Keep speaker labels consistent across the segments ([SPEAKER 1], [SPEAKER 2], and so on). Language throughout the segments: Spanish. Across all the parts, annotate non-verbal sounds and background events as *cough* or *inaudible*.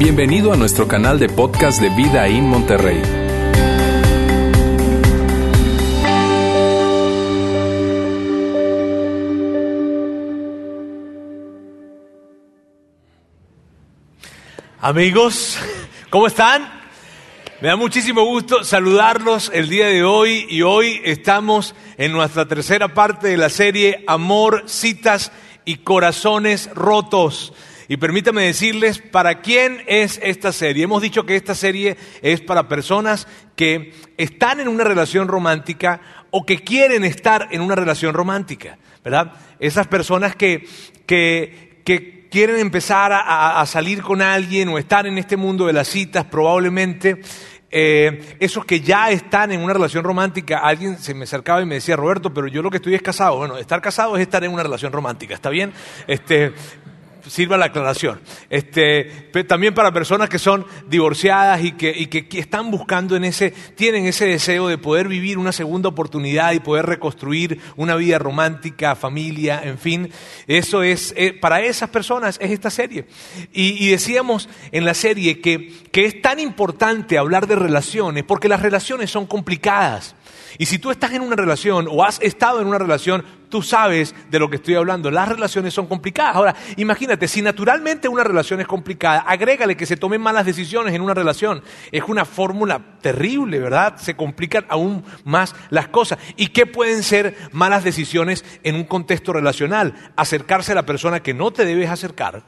[SPEAKER 1] Bienvenido a nuestro canal de podcast de Vida en Monterrey.
[SPEAKER 2] Amigos, ¿cómo están? Me da muchísimo gusto saludarlos el día de hoy y hoy estamos en nuestra tercera parte de la serie Amor, citas y corazones rotos. Y permítame decirles para quién es esta serie. Hemos dicho que esta serie es para personas que están en una relación romántica o que quieren estar en una relación romántica, ¿verdad? Esas personas que, que, que quieren empezar a, salir con alguien o estar en este mundo de las citas, probablemente eh, esos que ya están en una relación romántica, alguien se me acercaba y me decía, Roberto, pero yo lo que estoy es casado. Bueno, estar casado es estar en una relación romántica, ¿está bien? Este, sirva la aclaración. Este, también para personas que son divorciadas y que, y que, están buscando en ese, tienen ese deseo de poder vivir una segunda oportunidad y poder reconstruir una vida romántica, familia, en fin. Eso es, eh, para esas personas es esta serie. Y, y decíamos en la serie que, que es tan importante hablar de relaciones porque las relaciones son complicadas. Y si tú estás en una relación o has estado en una relación, tú sabes de lo que estoy hablando. Las relaciones son complicadas. Ahora, imagínate, si naturalmente una relación es complicada, agrégale que se tomen malas decisiones en una relación. Es una fórmula terrible, ¿verdad? Se complican aún más las cosas. ¿Y qué pueden ser malas decisiones en un contexto relacional? Acercarse a la persona que no te debes acercar,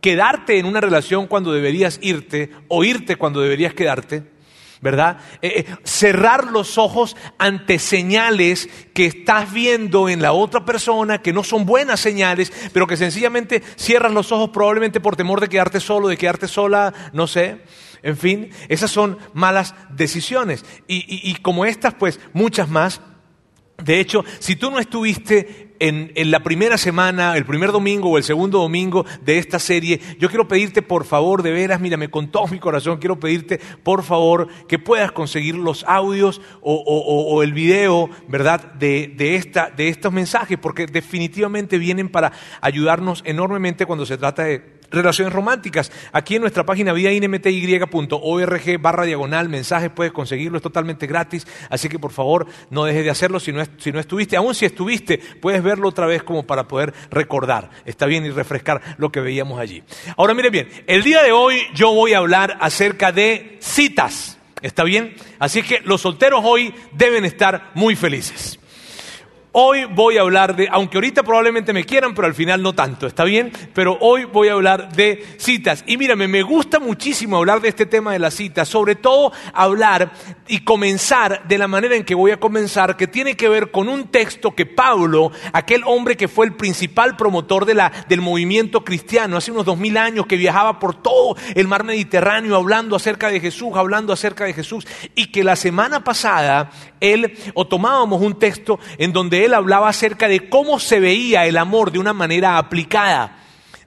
[SPEAKER 2] quedarte en una relación cuando deberías irte o irte cuando deberías quedarte ¿verdad? Eh, eh, cerrar los ojos ante señales que estás viendo en la otra persona, que no son buenas señales, pero que sencillamente cierras los ojos probablemente por temor de quedarte solo, de quedarte sola, no sé. En fin, esas son malas decisiones. y como estas, pues muchas más. De hecho, si tú no estuviste en, la primera semana, el primer domingo o el segundo domingo de esta serie, yo quiero pedirte por favor, de veras, mírame, con todo mi corazón, quiero pedirte por favor que puedas conseguir los audios o, el video, ¿verdad?, de, esta, de estos mensajes, porque definitivamente vienen para ayudarnos enormemente cuando se trata de relaciones románticas. Aquí en nuestra página vidainmty.org barra diagonal mensajes puedes conseguirlo, es totalmente gratis, así que por favor no dejes de hacerlo si no, si no estuviste, aún si estuviste, puedes verlo otra vez como para poder recordar, está bien, y refrescar lo que veíamos allí. Ahora miren bien, el día de hoy yo voy a hablar acerca de citas, ¿está bien? Así que los solteros hoy deben estar muy felices. Hoy voy a hablar de, aunque ahorita probablemente me quieran, pero al final no tanto, ¿está bien? Pero hoy voy a hablar de citas. Y mírame, me gusta muchísimo hablar de este tema de las citas, sobre todo hablar y comenzar de la manera en que voy a comenzar, que tiene que ver con un texto que Pablo, aquel hombre que fue el principal promotor del movimiento cristiano hace unos dos mil años, que viajaba por todo el mar Mediterráneo hablando acerca de Jesús, hablando acerca de Jesús, y que la semana pasada él, o tomábamos un texto en donde él hablaba acerca de cómo se veía el amor de una manera aplicada,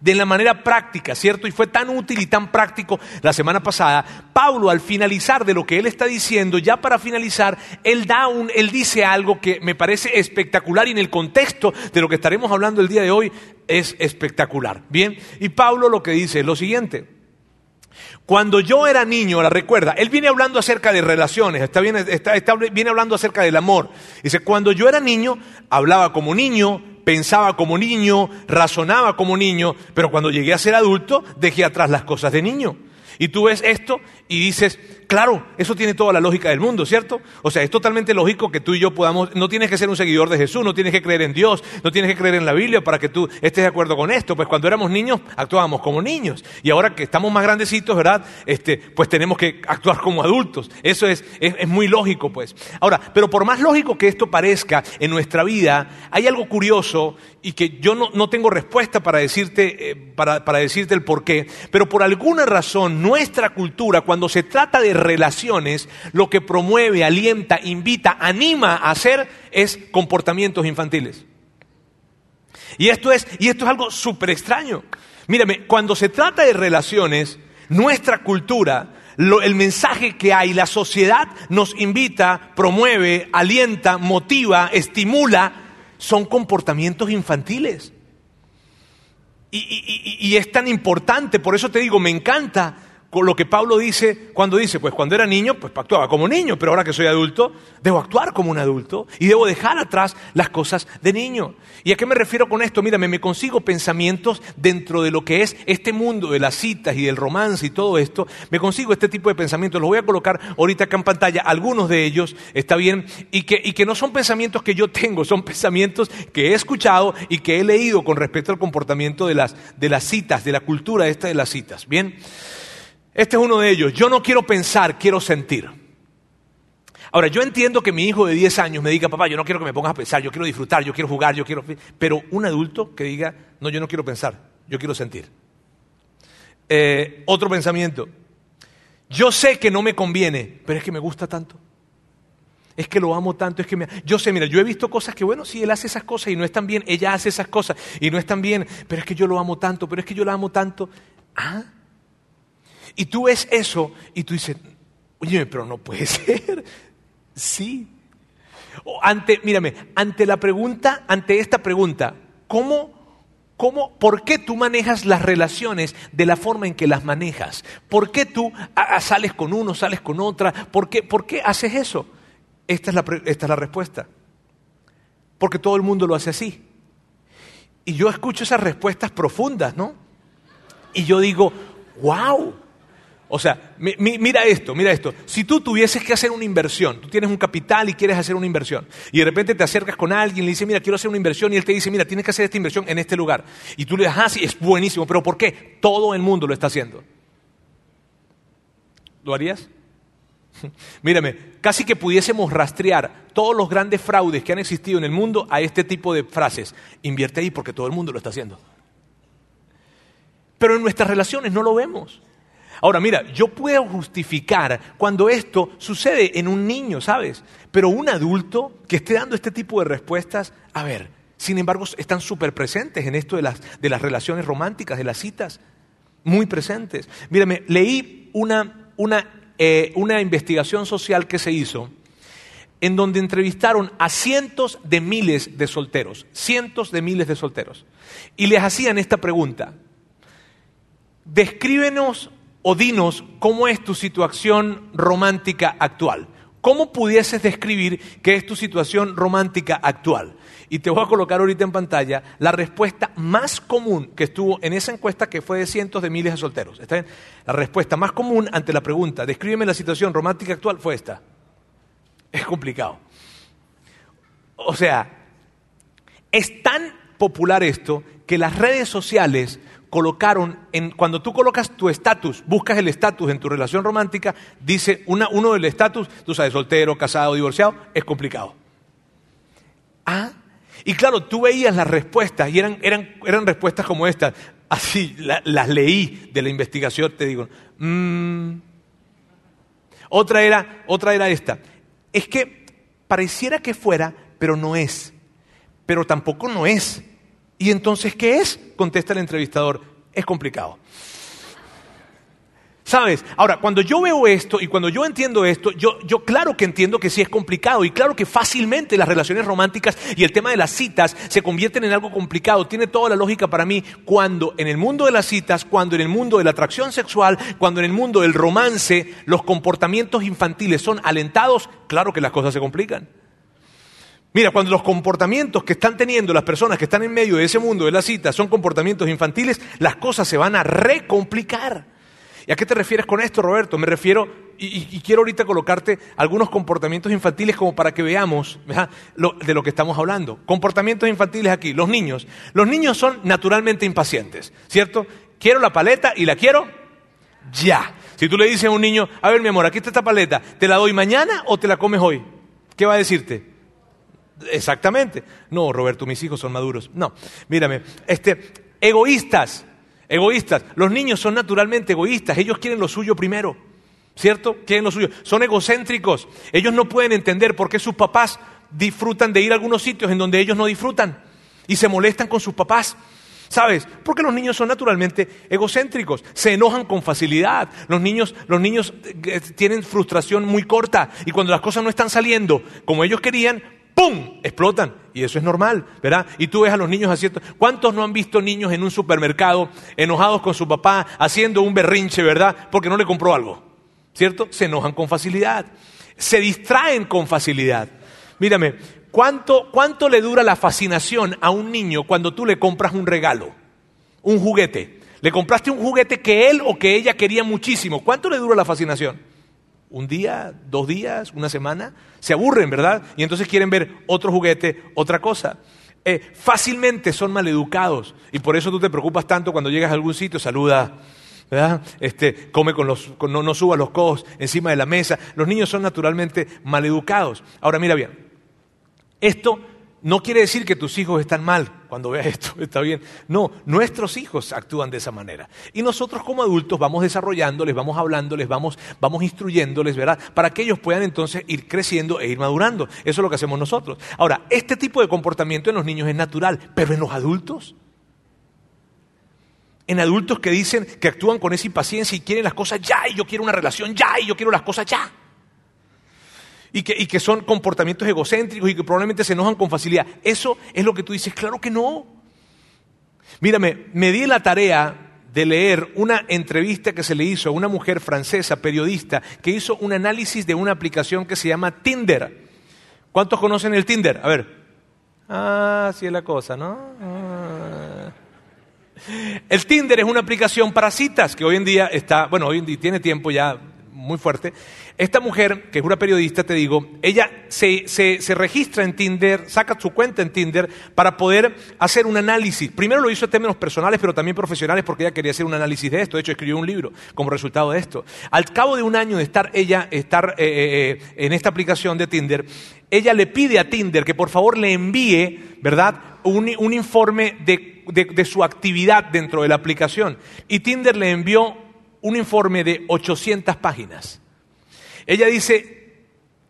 [SPEAKER 2] de la manera práctica, ¿cierto? Y fue tan útil y tan práctico la semana pasada. Pablo, al finalizar de lo que él está diciendo, ya para finalizar, él da un, él dice algo que me parece espectacular y en el contexto de lo que estaremos hablando el día de hoy es espectacular. Bien, y Pablo lo que dice es lo siguiente. Cuando yo era niño, la recuerda, él viene hablando acerca de relaciones, está, bien, viene hablando acerca del amor. Dice, cuando yo era niño, hablaba como niño, pensaba como niño, razonaba como niño, pero cuando llegué a ser adulto, dejé atrás las cosas de niño. Y tú ves esto y dices, Claro, eso tiene toda la lógica del mundo, ¿cierto? O sea, es totalmente lógico que tú y yo podamos, no tienes que ser un seguidor de Jesús, no tienes que creer en Dios, no tienes que creer en la Biblia para que tú estés de acuerdo con esto. Pues cuando éramos niños actuábamos como niños y ahora que estamos más grandecitos, ¿verdad? Este, pues tenemos que actuar como adultos. Eso es, es, muy lógico, pues. Ahora, pero por más lógico que esto parezca en nuestra vida, hay algo curioso y que yo no, tengo respuesta para decirte, eh, para, para decirte el por qué, pero por alguna razón nuestra cultura, cuando se trata de relaciones, lo que promueve, alienta, invita, anima a hacer es comportamientos infantiles. Y esto es, y esto es algo súper extraño. Mírame, cuando se trata de relaciones, nuestra cultura, el mensaje que hay, la sociedad nos invita, promueve, alienta, motiva, estimula, son comportamientos infantiles. y, es tan importante, por eso te digo, me encanta lo que Pablo dice cuando dice, pues cuando era niño, pues actuaba como niño, pero ahora que soy adulto, debo actuar como un adulto y debo dejar atrás las cosas de niño. ¿Y a qué me refiero con esto? Mírame, me consigo pensamientos dentro de lo que es este mundo de las citas y del romance y todo esto, me consigo este tipo de pensamientos, los voy a colocar ahorita acá en pantalla, algunos de ellos, está bien, y que, y que no son pensamientos que yo tengo, son pensamientos que he escuchado y que he leído con respecto al comportamiento de las, de las citas, de la cultura esta de las citas. Bien. Este es uno de ellos. Yo no quiero pensar, quiero sentir. Ahora, yo entiendo que mi hijo de 10 años me diga, papá, yo no quiero que me pongas a pensar, yo quiero disfrutar, yo quiero jugar, yo quiero... Pero un adulto que diga, no, yo no quiero pensar, yo quiero sentir. Eh, otro pensamiento, yo sé que no me conviene, pero es que me gusta tanto. Es que lo amo tanto, es que me... Yo sé, mira, yo he visto cosas que, bueno, sí, él hace esas cosas y no están bien, ella hace esas cosas y no están bien, pero es que yo lo amo tanto, pero es que yo la amo tanto. Ah, y tú ves eso y tú dices, oye, pero no puede *laughs* ser. Sí. ante, mírame, ante la pregunta, ante esta pregunta, ¿cómo, cómo, por qué tú manejas las relaciones de la forma en que las manejas? ¿Por qué tú sales con uno, sales con otra? ¿Por qué, por qué haces eso? Esta es, la, esta es la respuesta. Porque todo el mundo lo hace así. Y yo escucho esas respuestas profundas, ¿no? Y yo digo, wow, o sea, mira esto, mira esto. Si tú tuvieses que hacer una inversión, tú tienes un capital y quieres hacer una inversión, y de repente te acercas con alguien y le dices, mira, quiero hacer una inversión, y él te dice, mira, tienes que hacer esta inversión en este lugar. Y tú le dices, ah, sí, es buenísimo, pero ¿por qué? Todo el mundo lo está haciendo. ¿Lo harías? *laughs* Mírame, casi que pudiésemos rastrear todos los grandes fraudes que han existido en el mundo a este tipo de frases. Invierte ahí porque todo el mundo lo está haciendo. Pero en nuestras relaciones no lo vemos. Ahora, mira, yo puedo justificar cuando esto sucede en un niño, ¿sabes? Pero un adulto que esté dando este tipo de respuestas, a ver, sin embargo, están súper presentes en esto de las, de las relaciones románticas, de las citas, muy presentes. Mírame, leí una, una, eh, una investigación social que se hizo en donde entrevistaron a cientos de miles de solteros, cientos de miles de solteros, y les hacían esta pregunta. Descríbenos o dinos cómo es tu situación romántica actual. ¿Cómo pudieses describir qué es tu situación romántica actual? Y te voy a colocar ahorita en pantalla la respuesta más común que estuvo en esa encuesta que fue de cientos de miles de solteros. ¿Está La respuesta más común ante la pregunta, descríbeme la situación romántica actual, fue esta. Es complicado. O sea, es tan popular esto que las redes sociales colocaron, en, cuando tú colocas tu estatus, buscas el estatus en tu relación romántica, dice una, uno del estatus, tú sabes, soltero, casado, divorciado, es complicado. Ah, y claro, tú veías las respuestas y eran, eran, eran respuestas como estas, así las leí de la investigación, te digo. Mm. Otra, era, otra era esta, es que pareciera que fuera, pero no es, pero tampoco no es. ¿Y entonces qué es? Contesta el entrevistador. Es complicado. ¿Sabes? Ahora, cuando yo veo esto y cuando yo entiendo esto, yo, yo, claro que entiendo que sí es complicado y claro que fácilmente las relaciones románticas y el tema de las citas se convierten en algo complicado. Tiene toda la lógica para mí cuando en el mundo de las citas, cuando en el mundo de la atracción sexual, cuando en el mundo del romance los comportamientos infantiles son alentados, claro que las cosas se complican. Mira, cuando los comportamientos que están teniendo las personas que están en medio de ese mundo de la cita son comportamientos infantiles, las cosas se van a recomplicar. ¿Y a qué te refieres con esto, Roberto? Me refiero, y, quiero ahorita colocarte algunos comportamientos infantiles como para que veamos de lo que estamos hablando. Comportamientos infantiles aquí, los niños. Los niños son naturalmente impacientes, ¿cierto? Quiero la paleta y la quiero ya. Si tú le dices a un niño, a ver mi amor, aquí está esta paleta, ¿te la doy mañana o te la comes hoy? ¿Qué va a decirte? Exactamente. No, Roberto, mis hijos son maduros. No, mírame, este, egoístas, egoístas. Los niños son naturalmente egoístas, ellos quieren lo suyo primero, ¿cierto? Quieren lo suyo. Son egocéntricos. Ellos no pueden entender por qué sus papás disfrutan de ir a algunos sitios en donde ellos no disfrutan y se molestan con sus papás. ¿Sabes? Porque los niños son naturalmente egocéntricos, se enojan con facilidad. Los niños, los niños eh, tienen frustración muy corta y cuando las cosas no están saliendo como ellos querían, ¡pum! explotan. Y eso es normal, ¿verdad? Y tú ves a los niños haciendo... ¿Cuántos no han visto niños en un supermercado enojados con su papá haciendo un berrinche, ¿verdad? Porque no le compró algo, ¿cierto? Se enojan con facilidad, se distraen con facilidad. Mírame, ¿cuánto, ¿cuánto le dura la fascinación a un niño cuando tú le compras un regalo, un juguete? Le compraste un juguete que él o que ella quería muchísimo. ¿Cuánto le dura la fascinación? Un día, dos días, una semana, se aburren, ¿verdad? Y entonces quieren ver otro juguete, otra cosa. Eh, fácilmente son maleducados y por eso tú te preocupas tanto cuando llegas a algún sitio, saluda, ¿verdad? Este, come con los, no, no suba los codos encima de la mesa. Los niños son naturalmente maleducados. Ahora mira bien, esto no quiere decir que tus hijos están mal cuando veas esto, *laughs* está bien. No, nuestros hijos actúan de esa manera. Y nosotros como adultos vamos desarrollándoles, vamos hablándoles, vamos, vamos instruyéndoles, ¿verdad? Para que ellos puedan entonces ir creciendo e ir madurando. Eso es lo que hacemos nosotros. Ahora, este tipo de comportamiento en los niños es natural, pero en los adultos. En adultos que dicen que actúan con esa impaciencia y quieren las cosas ya, y yo quiero una relación ya, y yo quiero las cosas ya y que, son comportamientos egocéntricos y que probablemente se enojan con facilidad. Eso es lo que tú dices, claro que no. Mírame, me di la tarea de leer una entrevista que se le hizo a una mujer francesa, periodista, que hizo un análisis de una aplicación que se llama Tinder. ¿Cuántos conocen el Tinder? A ver. Ah, sí es la cosa, ¿no? Ah. El Tinder es una aplicación para citas que hoy en día está, bueno, hoy en día tiene tiempo ya muy fuerte. Esta mujer, que es una periodista, te digo, ella se, se, registra en Tinder, saca su cuenta en Tinder para poder hacer un análisis. Primero lo hizo en términos personales, pero también profesionales, porque ella quería hacer un análisis de esto. De hecho, escribió un libro como resultado de esto. Al cabo de un año de estar ella estar, eh, eh, eh, en esta aplicación de Tinder, ella le pide a Tinder que por favor le envíe, ¿verdad?, un, un informe de, de su actividad dentro de la aplicación. Y Tinder le envió un informe de 800 páginas. Ella dice,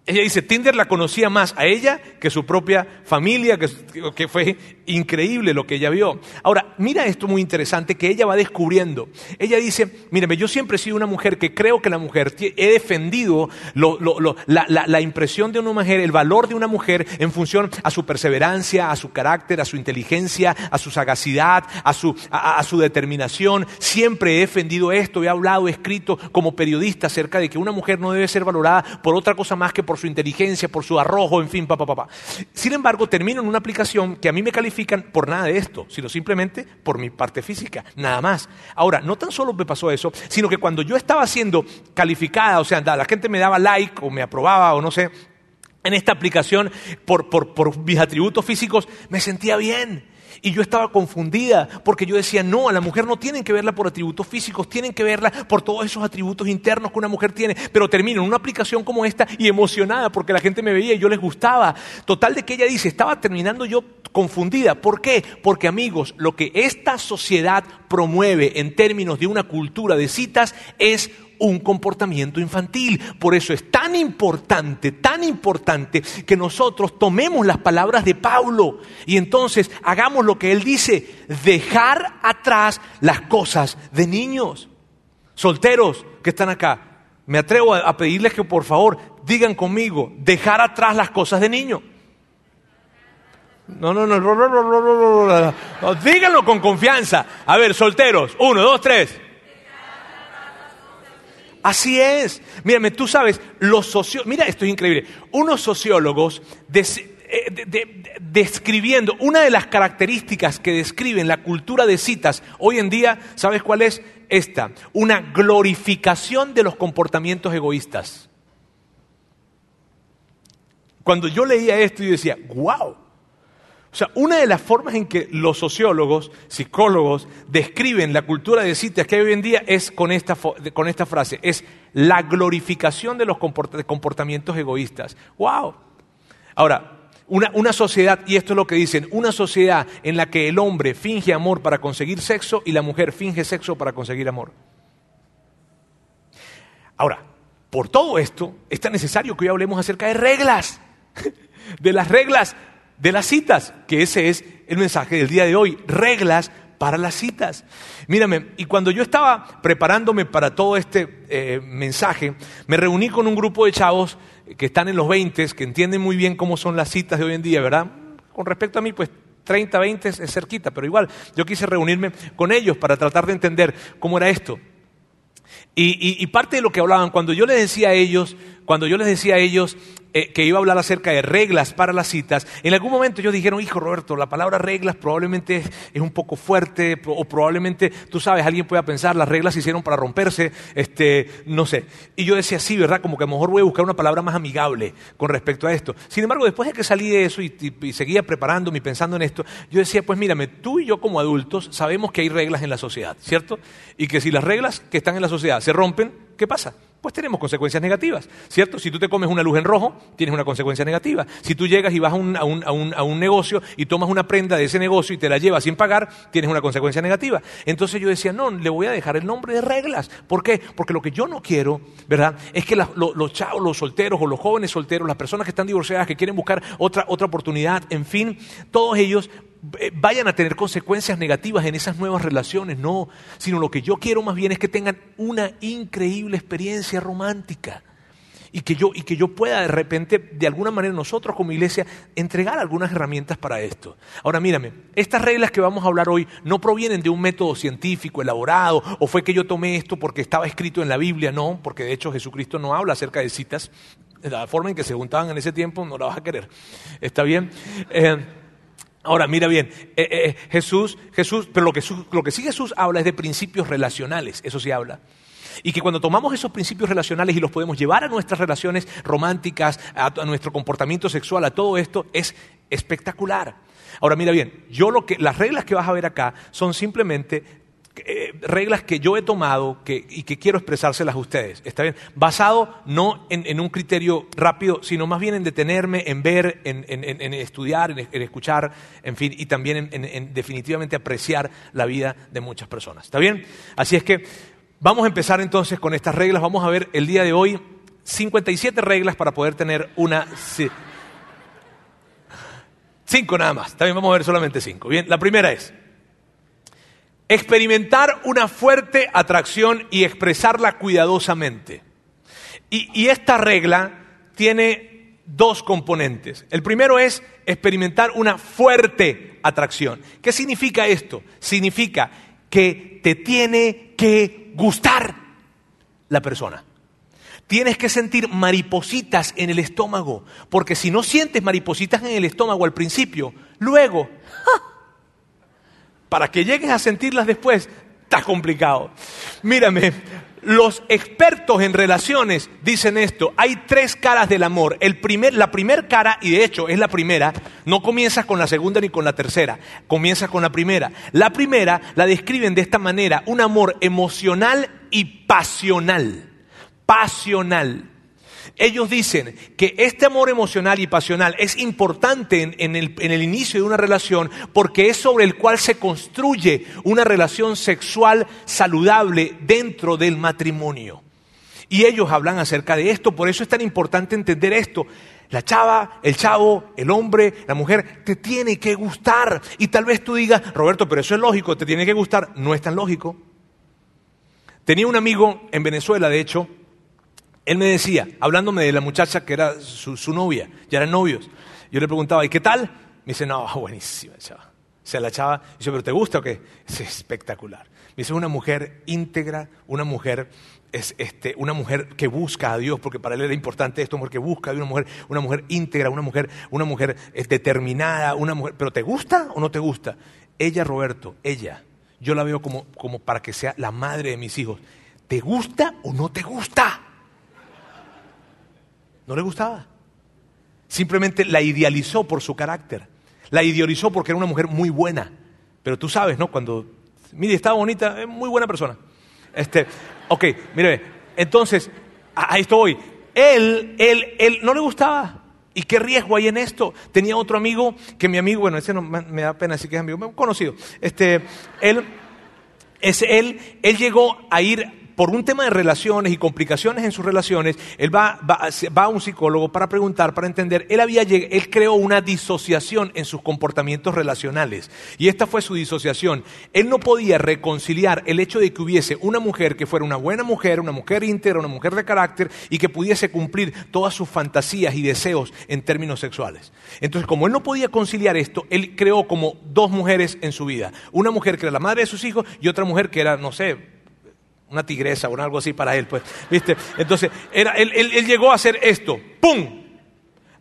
[SPEAKER 2] ella dice, Tinder la conocía más a ella que su propia familia, que, fue increíble lo que ella vio. Ahora, mira esto muy interesante que ella va descubriendo. Ella dice, mírame, yo siempre he sido una mujer que creo que la mujer, he defendido la, impresión de una mujer, el valor de una mujer en función a su perseverancia, a su carácter, a su inteligencia, a su sagacidad, a su, determinación. Siempre he defendido esto, he hablado, he escrito como periodista acerca de que una mujer no debe ser valorada por otra cosa más que por su inteligencia, por su arrojo, en fin, papá, papá. Sin embargo, termino en una aplicación que a mí me califican por nada de esto, sino simplemente por mi parte física, nada más. Ahora, no tan solo me pasó eso, sino que cuando yo estaba siendo calificada, o sea, la gente me daba like o me aprobaba o no sé, en esta aplicación por, por, por mis atributos físicos, me sentía bien. Y yo estaba confundida porque yo decía, no, a la mujer no tienen que verla por atributos físicos, tienen que verla por todos esos atributos internos que una mujer tiene. Pero termino en una aplicación como esta y emocionada porque la gente me veía y yo les gustaba. Total de que ella dice, estaba terminando yo confundida. ¿Por qué? Porque amigos, lo que esta sociedad promueve en términos de una cultura de citas es un comportamiento infantil. Por eso es tan importante, tan importante que nosotros tomemos las palabras de Pablo y entonces hagamos lo que él dice, dejar atrás las cosas de niños. Solteros que están acá, me atrevo a pedirles que por favor digan conmigo, dejar atrás las cosas de niño. No, no, no, no, no, no, no, no, díganlo con confianza. A ver, solteros, uno, dos, tres. Así es. Mírame, tú sabes, los sociólogos, mira, esto es increíble. Unos sociólogos eh, describiendo una de las características que describen la cultura de citas hoy en día, ¿sabes cuál es? Esta, una glorificación de los comportamientos egoístas. Cuando yo leía esto, yo decía, wow, o sea, una de las formas en que los sociólogos, psicólogos, describen la cultura de citas que hay hoy en día es con esta, con esta frase, es la glorificación de los comportamientos egoístas. ¡Wow! Ahora, una, una, sociedad, y esto es lo que dicen, una sociedad en la que el hombre finge amor para conseguir sexo y la mujer finge sexo para conseguir amor. Ahora, por todo esto, es tan necesario que hoy hablemos acerca de reglas, *laughs* de las reglas de las citas, que ese es el mensaje del día de hoy, reglas para las citas. Mírame, y cuando yo estaba preparándome para todo este eh, mensaje, me reuní con un grupo de chavos que están en los 20, que entienden muy bien cómo son las citas de hoy en día, ¿verdad? Con respecto a mí, pues 30, 20 es cerquita, pero igual yo quise reunirme con ellos para tratar de entender cómo era esto. Y, y, parte de lo que hablaban, cuando yo les decía a ellos, cuando yo les decía a ellos, eh, que iba a hablar acerca de reglas para las citas, en algún momento ellos dijeron, hijo Roberto, la palabra reglas probablemente es, un poco fuerte, o probablemente, tú sabes, alguien pueda pensar, las reglas se hicieron para romperse, este, no sé. Y yo decía, sí, ¿verdad? Como que a lo mejor voy a buscar una palabra más amigable con respecto a esto. Sin embargo, después de que salí de eso y, y seguía preparándome y pensando en esto, yo decía, pues mírame, tú y yo como adultos sabemos que hay reglas en la sociedad, ¿cierto? Y que si las reglas que están en la sociedad se rompen, ¿qué pasa? Pues tenemos consecuencias negativas, ¿cierto? Si tú te comes una luz en rojo, tienes una consecuencia negativa. Si tú llegas y vas a un, a un, a un, negocio y tomas una prenda de ese negocio y te la llevas sin pagar, tienes una consecuencia negativa. Entonces yo decía, no, le voy a dejar el nombre de reglas. ¿Por qué? Porque lo que yo no quiero, ¿verdad? Es que los chavos, los solteros o los jóvenes solteros, las personas que están divorciadas, que quieren buscar otra, otra oportunidad, en fin, todos ellos vayan a tener consecuencias negativas en esas nuevas relaciones, no, sino lo que yo quiero más bien es que tengan una increíble experiencia romántica y que yo, y que yo pueda de repente, de alguna manera nosotros como iglesia, entregar algunas herramientas para esto. Ahora mírame, estas reglas que vamos a hablar hoy no provienen de un método científico elaborado o fue que yo tomé esto porque estaba escrito en la Biblia, no, porque de hecho Jesucristo no habla acerca de citas, la forma en que se juntaban en ese tiempo no la vas a querer. ¿Está bien? Eh, Ahora, mira bien, eh, eh, eh, Jesús, Jesús, pero lo que, lo que sí Jesús habla es de principios relacionales, eso sí habla. Y que cuando tomamos esos principios relacionales y los podemos llevar a nuestras relaciones románticas, a, nuestro comportamiento sexual, a todo esto, es espectacular. Ahora mira bien, yo lo que, las reglas que vas a ver acá son simplemente eh, reglas que yo he tomado y que quiero expresárselas a ustedes. ¿Está bien? Basado no en, un criterio rápido, sino más bien en detenerme, en ver, en, estudiar, en, escuchar, en fin, y también en, definitivamente apreciar la vida de muchas personas. ¿Está bien? Así es que vamos a empezar entonces con estas reglas. Vamos a ver el día de hoy 57 reglas para poder tener una... Cinco nada más. También vamos a ver solamente cinco. Bien, la primera es experimentar una fuerte atracción y expresarla cuidadosamente. Y, esta regla tiene dos componentes. El primero es experimentar una fuerte atracción. ¿Qué significa esto? Significa que te tiene que gustar la persona. Tienes que sentir maripositas en el estómago, porque si no sientes maripositas en el estómago al principio, luego *laughs* para que llegues a sentirlas después, está complicado. Mírame, los expertos en relaciones dicen esto, hay tres caras del amor. El primer, la primera cara, y de hecho es la primera, no comienza con la segunda ni con la tercera, comienza con la primera. La primera la describen de esta manera, un amor emocional y pasional. Pasional. Ellos dicen que este amor emocional y pasional es importante en, el, inicio de una relación porque es sobre el cual se construye una relación sexual saludable dentro del matrimonio. Y ellos hablan acerca de esto, por eso es tan importante entender esto. La chava, el chavo, el hombre, la mujer, te tiene que gustar. Y tal vez tú digas, Roberto, pero eso es lógico, te tiene que gustar. No es tan lógico. Tenía un amigo en Venezuela, de hecho, él me decía, hablándome de la muchacha que era su, novia, ya eran novios. Yo le preguntaba, ¿y qué tal? Me dice, no, *laughs* buenísima chava. O sea, la chava, dice, ¿pero te gusta o qué? Es espectacular. Me dice, una mujer íntegra, una mujer, es, este, una mujer que busca a Dios, porque para él era importante esto, porque busca a una mujer, una mujer íntegra, una mujer, una mujer determinada, una mujer, ¿pero te gusta o no te gusta? Ella, Roberto, ella, yo la veo como, como para que sea la madre de mis hijos. ¿Te gusta o no te gusta? No le gustaba. Simplemente la idealizó por su carácter. La idealizó porque era una mujer muy buena. Pero tú sabes, ¿no? Cuando, mire, estaba bonita, es muy buena persona. Este, ok, mire, entonces, ahí estoy. Él, él, él no le gustaba. ¿Y qué riesgo hay en esto? Tenía otro amigo, que mi amigo, bueno, ese no me da pena decir que es amigo, conocido. Este, él, es él, él llegó a ir por un tema de relaciones y complicaciones en sus relaciones, él va, a un psicólogo para preguntar, para entender. Él, había, él creó una disociación en sus comportamientos relacionales. Y esta fue su disociación. Él no podía reconciliar el hecho de que hubiese una mujer que fuera una buena mujer, una mujer íntegra, una mujer de carácter y que pudiese cumplir todas sus fantasías y deseos en términos sexuales. Entonces, como él no podía conciliar esto, él creó como dos mujeres en su vida. Una mujer que era la madre de sus hijos y otra mujer que era, no sé, una tigresa o algo así para él, pues, ¿viste? Entonces, era, él, él llegó a hacer esto, ¡pum!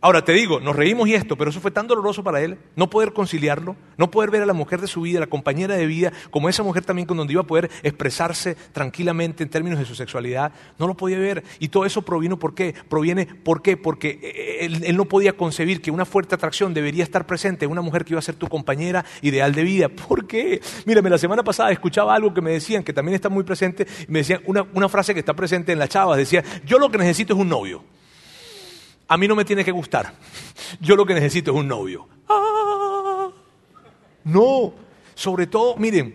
[SPEAKER 2] Ahora te digo, nos reímos y esto, pero eso fue tan doloroso para él, no poder conciliarlo, no poder ver a la mujer de su vida, la compañera de vida, como esa mujer también con donde iba a poder expresarse tranquilamente en términos de su sexualidad, no lo podía ver. Y todo eso provino, ¿por qué? Proviene, ¿por qué? Porque eh, él, él no podía concebir que una fuerte atracción debería estar presente en una mujer que iba a ser tu compañera ideal de vida. ¿Por qué? Mírame, la semana pasada escuchaba algo que me decían, que también está muy presente, y me decían una, una frase que está presente en la chava, decía, yo lo que necesito es un novio a mí no me tiene que gustar. Yo lo que necesito es un novio. Ah. no, sobre todo, miren,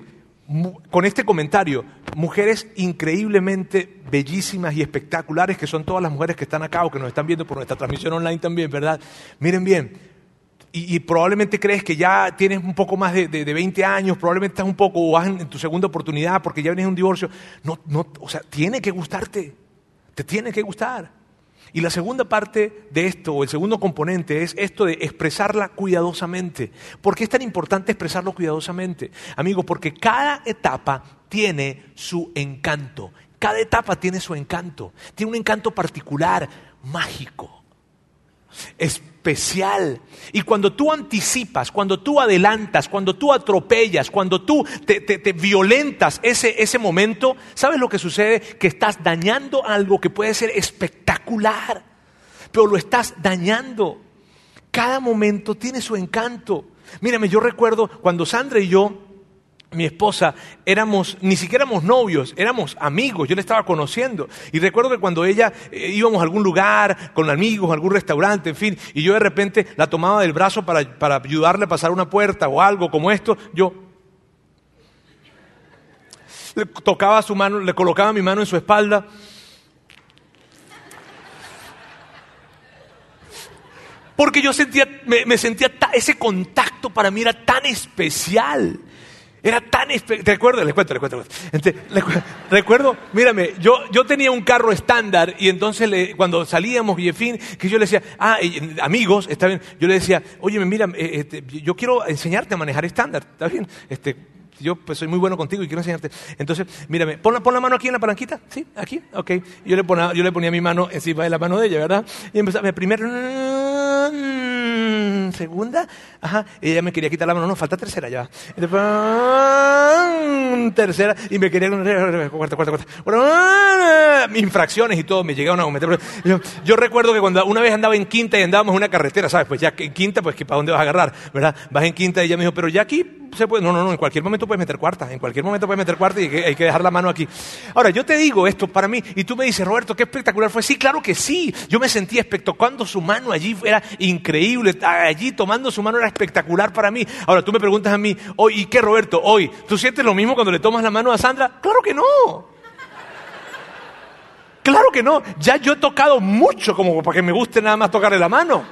[SPEAKER 2] con este comentario, mujeres increíblemente bellísimas y espectaculares, que son todas las mujeres que están acá o que nos están viendo por nuestra transmisión online también, ¿verdad? Miren bien, y, probablemente crees que ya tienes un poco más de, de, 20 años, probablemente estás un poco o vas en, tu segunda oportunidad porque ya vienes de un divorcio. No, no, o sea, tiene que gustarte, te tiene que gustar. Y la segunda parte de esto, o el segundo componente, es esto de expresarla cuidadosamente. ¿Por qué es tan importante expresarlo cuidadosamente? Amigos, porque cada etapa tiene su encanto. Cada etapa tiene su encanto. Tiene un encanto particular, mágico especial. Y cuando tú anticipas, cuando tú adelantas, cuando tú atropellas, cuando tú te, violentas ese, ese momento, ¿sabes lo que sucede? Que estás dañando algo que puede ser espectacular, pero lo estás dañando. Cada momento tiene su encanto. Mírame, yo recuerdo cuando Sandra y yo mi esposa, éramos, ni siquiera éramos novios, éramos amigos, yo le estaba conociendo. Y recuerdo que cuando ella eh, íbamos a algún lugar, con amigos, algún restaurante, en fin, y yo de repente la tomaba del brazo para, para ayudarle a pasar una puerta o algo como esto, yo le tocaba su mano, le colocaba mi mano en su espalda. Porque yo sentía, me sentía, ese contacto para mí era tan especial. Era tan... ¿Te recuerdo? Les cuento, les cuento. recuerdo, mírame, yo, yo tenía un carro estándar y entonces cuando salíamos fin, que yo le decía, ah, amigos, está bien, yo le decía, oye, mira, eh, este, yo quiero enseñarte a manejar estándar, ¿está bien? Este, yo pues soy muy bueno contigo y quiero enseñarte. Entonces, mírame, pon la, pon la mano aquí en la palanquita, ¿sí? Aquí, ok. Yo le, ponía, yo le ponía mi mano encima de la mano de ella, ¿verdad? Y empezaba, primero, segunda, ajá, y ella me quería quitar la mano, no, falta tercera ya. Y después, tercera, y me quería, cuarta, cuarta, cuarta. infracciones y todo, me llegaban a cometer. Yo, recuerdo que cuando una vez andaba en quinta y andábamos en una carretera, ¿sabes? Pues ya en quinta, pues ¿para dónde vas a agarrar? ¿Verdad? Vas en quinta y ella me dijo, pero ya aquí se puede, no, no, no, en cualquier momento puedes meter cuarta, en cualquier momento puedes meter cuarta y hay que, dejar la mano aquí. Ahora, yo te digo esto para mí y tú me dices, Roberto, qué espectacular fue. Sí, claro que sí, yo me sentía espectacular, su mano allí era increíble, allí tomando su mano era espectacular para mí. Ahora, tú me preguntas a mí, hoy, ¿y qué, Roberto? Hoy, ¿tú sientes lo mismo cuando le tomas la mano a Sandra? Claro que no. Claro que no. Ya yo he tocado mucho como para que me guste nada más tocarle la mano.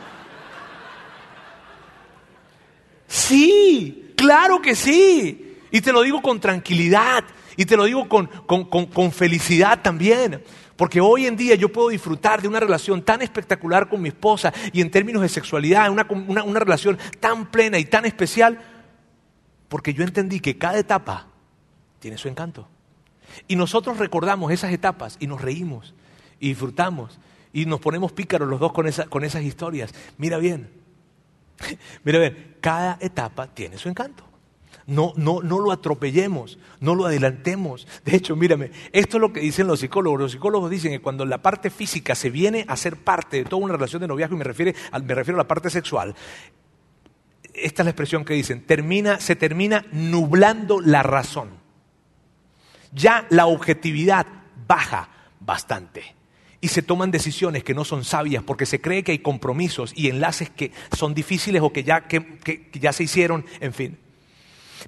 [SPEAKER 2] Sí, Claro que sí. Y te lo digo con tranquilidad. Y te lo digo con, con, felicidad también. Porque hoy en día yo puedo disfrutar de una relación tan espectacular con mi esposa y en términos de sexualidad, una, una, una relación tan plena y tan especial, porque yo entendí que cada etapa tiene su encanto. Y nosotros recordamos esas etapas y nos reímos y disfrutamos y nos ponemos pícaros los dos con, esa, con esas historias. Mira bien, Mira, a ver, cada etapa tiene su encanto. No, no, no lo atropellemos, no lo adelantemos. De hecho, mírame, esto es lo que dicen los psicólogos. Los psicólogos dicen que cuando la parte física se viene a ser parte de toda una relación de noviazgo, y me, refiere, me refiero a la parte sexual, esta es la expresión que dicen, termina, se termina nublando la razón. Ya la objetividad baja bastante y se toman decisiones que no son sabias porque se cree que hay compromisos y enlaces que son difíciles o que ya, que, ya se hicieron, en fin.